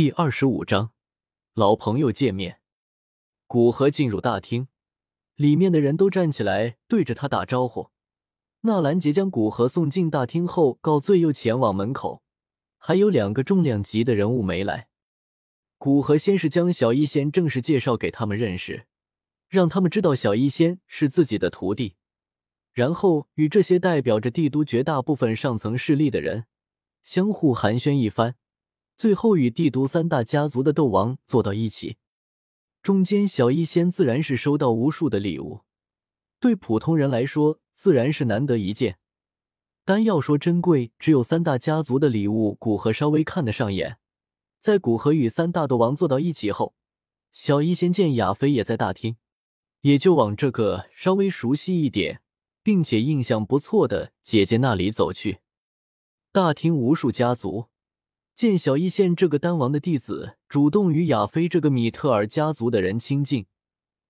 第二十五章，老朋友见面。古河进入大厅，里面的人都站起来对着他打招呼。纳兰杰将古河送进大厅后，告罪又前往门口。还有两个重量级的人物没来。古河先是将小医仙正式介绍给他们认识，让他们知道小医仙是自己的徒弟，然后与这些代表着帝都绝大部分上层势力的人相互寒暄一番。最后与帝都三大家族的斗王坐到一起，中间小医仙自然是收到无数的礼物，对普通人来说自然是难得一见。单要说珍贵，只有三大家族的礼物，古河稍微看得上眼。在古河与三大斗王坐到一起后，小医仙见亚飞也在大厅，也就往这个稍微熟悉一点，并且印象不错的姐姐那里走去。大厅无数家族。见小一仙这个丹王的弟子主动与亚飞这个米特尔家族的人亲近，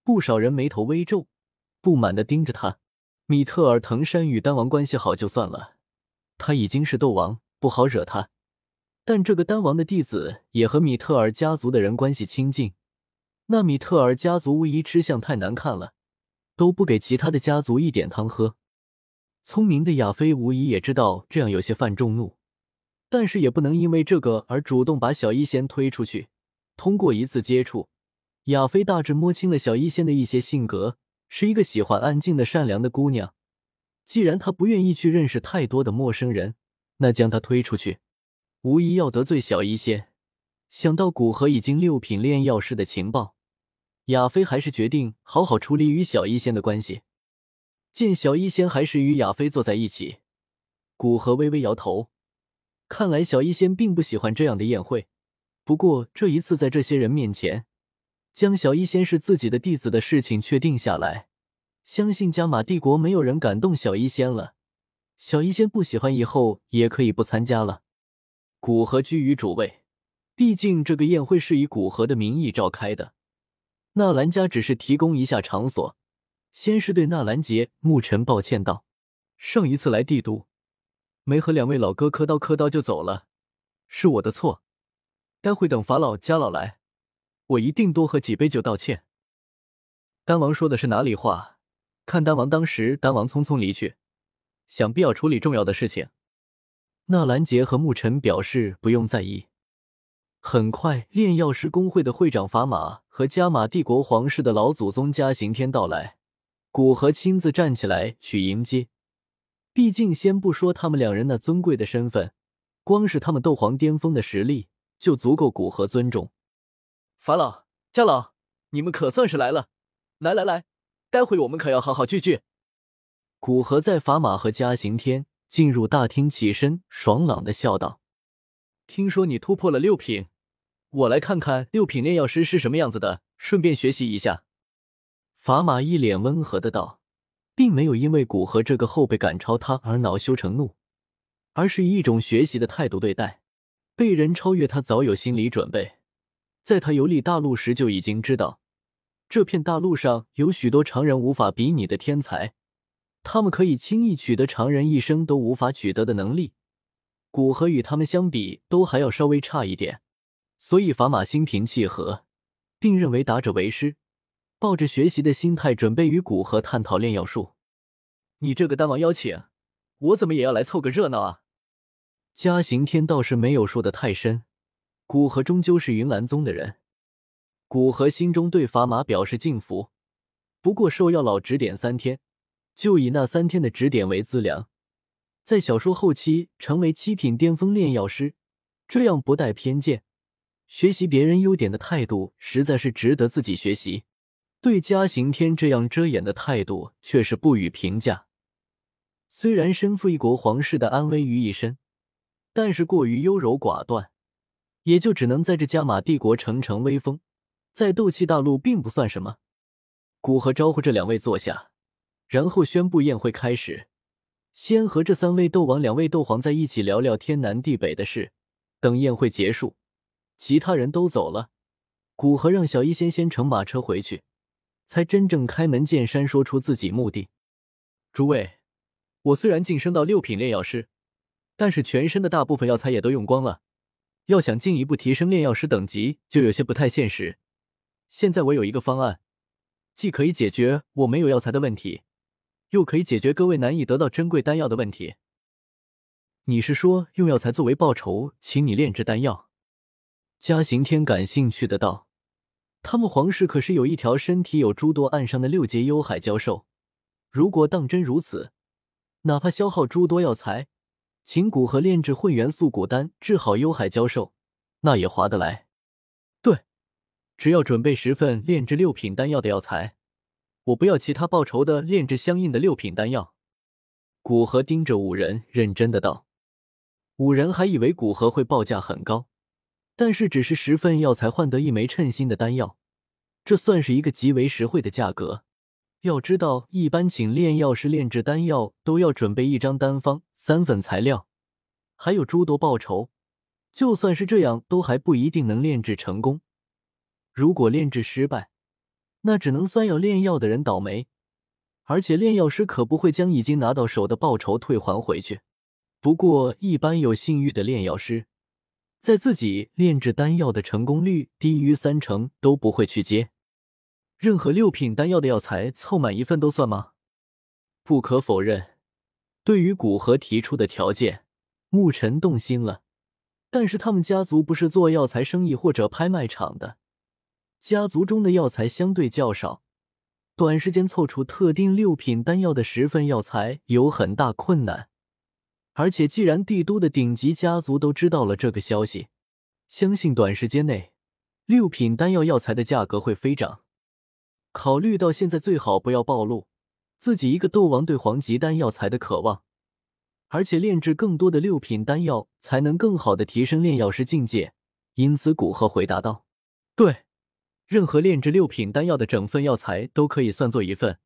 不少人眉头微皱，不满的盯着他。米特尔藤山与丹王关系好就算了，他已经是斗王，不好惹他。但这个丹王的弟子也和米特尔家族的人关系亲近，那米特尔家族无疑吃相太难看了，都不给其他的家族一点汤喝。聪明的亚飞无疑也知道这样有些犯众怒。但是也不能因为这个而主动把小医仙推出去。通过一次接触，亚飞大致摸清了小医仙的一些性格，是一个喜欢安静的善良的姑娘。既然她不愿意去认识太多的陌生人，那将她推出去，无疑要得罪小医仙。想到古河已经六品炼药师的情报，亚飞还是决定好好处理与小医仙的关系。见小医仙还是与亚飞坐在一起，古河微微摇头。看来小医仙并不喜欢这样的宴会，不过这一次在这些人面前将小医仙是自己的弟子的事情确定下来，相信加玛帝国没有人敢动小医仙了。小医仙不喜欢以后也可以不参加了。古河居于主位，毕竟这个宴会是以古河的名义召开的，纳兰家只是提供一下场所。先是对纳兰杰、牧尘抱歉道：“上一次来帝都。”没和两位老哥磕刀磕刀就走了，是我的错。待会等法老家老来，我一定多喝几杯酒道歉。丹王说的是哪里话？看丹王当时，丹王匆匆离去，想必要处理重要的事情。纳兰杰和牧尘表示不用在意。很快，炼药师工会的会长法玛和加玛帝国皇室的老祖宗加刑天到来，古河亲自站起来去迎接。毕竟，先不说他们两人那尊贵的身份，光是他们斗皇巅峰的实力就足够古河尊重。法老、家老，你们可算是来了！来来来，待会我们可要好好聚聚。古河在法马和嘉刑天进入大厅，起身爽朗的笑道：“听说你突破了六品，我来看看六品炼药师是什么样子的，顺便学习一下。”法马一脸温和的道。并没有因为古河这个后辈赶超他而恼羞成怒，而是以一种学习的态度对待。被人超越，他早有心理准备。在他游历大陆时就已经知道，这片大陆上有许多常人无法比拟的天才，他们可以轻易取得常人一生都无法取得的能力。古河与他们相比，都还要稍微差一点，所以法马心平气和，并认为达者为师。抱着学习的心态，准备与古河探讨炼药术。你这个丹王邀请，我怎么也要来凑个热闹啊！嘉行天倒是没有说的太深。古河终究是云岚宗的人，古河心中对法马表示敬服。不过受药老指点三天，就以那三天的指点为资粮，在小说后期成为七品巅峰炼药师，这样不带偏见，学习别人优点的态度，实在是值得自己学习。对嘉刑天这样遮掩的态度却是不予评价。虽然身负一国皇室的安危于一身，但是过于优柔寡断，也就只能在这加玛帝国逞逞威风，在斗气大陆并不算什么。古河招呼这两位坐下，然后宣布宴会开始。先和这三位斗王、两位斗皇在一起聊聊天南地北的事。等宴会结束，其他人都走了，古河让小医仙先乘马车回去。才真正开门见山说出自己目的。诸位，我虽然晋升到六品炼药师，但是全身的大部分药材也都用光了，要想进一步提升炼药师等级，就有些不太现实。现在我有一个方案，既可以解决我没有药材的问题，又可以解决各位难以得到珍贵丹药的问题。你是说用药材作为报酬，请你炼制丹药？嘉刑天感兴趣的道：“他们皇室可是有一条身体有诸多暗伤的六阶幽海蛟兽，如果当真如此，哪怕消耗诸多药材，请古河炼制混元素骨丹治好幽海蛟兽，那也划得来。对，只要准备十份炼制六品丹药的药材，我不要其他报酬的炼制相应的六品丹药。”古河盯着五人，认真的道。五人还以为古河会报价很高，但是只是十份药材换得一枚称心的丹药，这算是一个极为实惠的价格。要知道，一般请炼药师炼制丹药都要准备一张单方、三份材料，还有诸多报酬。就算是这样，都还不一定能炼制成功。如果炼制失败，那只能算要炼药的人倒霉，而且炼药师可不会将已经拿到手的报酬退还回去。不过，一般有信誉的炼药师，在自己炼制丹药的成功率低于三成都不会去接。任何六品丹药的药材凑满一份都算吗？不可否认，对于古河提出的条件，牧尘动心了。但是他们家族不是做药材生意或者拍卖场的，家族中的药材相对较少，短时间凑出特定六品丹药的十份药材有很大困难。而且，既然帝都的顶级家族都知道了这个消息，相信短时间内六品丹药药材的价格会飞涨。考虑到现在最好不要暴露自己一个斗王对黄级丹药材的渴望，而且炼制更多的六品丹药才能更好的提升炼药师境界，因此古鹤回答道：“对，任何炼制六品丹药的整份药材都可以算作一份，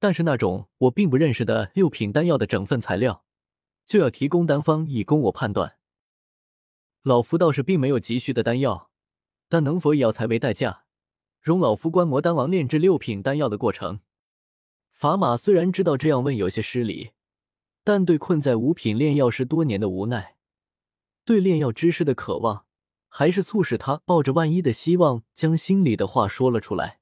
但是那种我并不认识的六品丹药的整份材料。”就要提供单方以供我判断。老夫倒是并没有急需的丹药，但能否以药材为代价，容老夫观摩丹王炼制六品丹药的过程？法马虽然知道这样问有些失礼，但对困在五品炼药师多年的无奈，对炼药知识的渴望，还是促使他抱着万一的希望，将心里的话说了出来。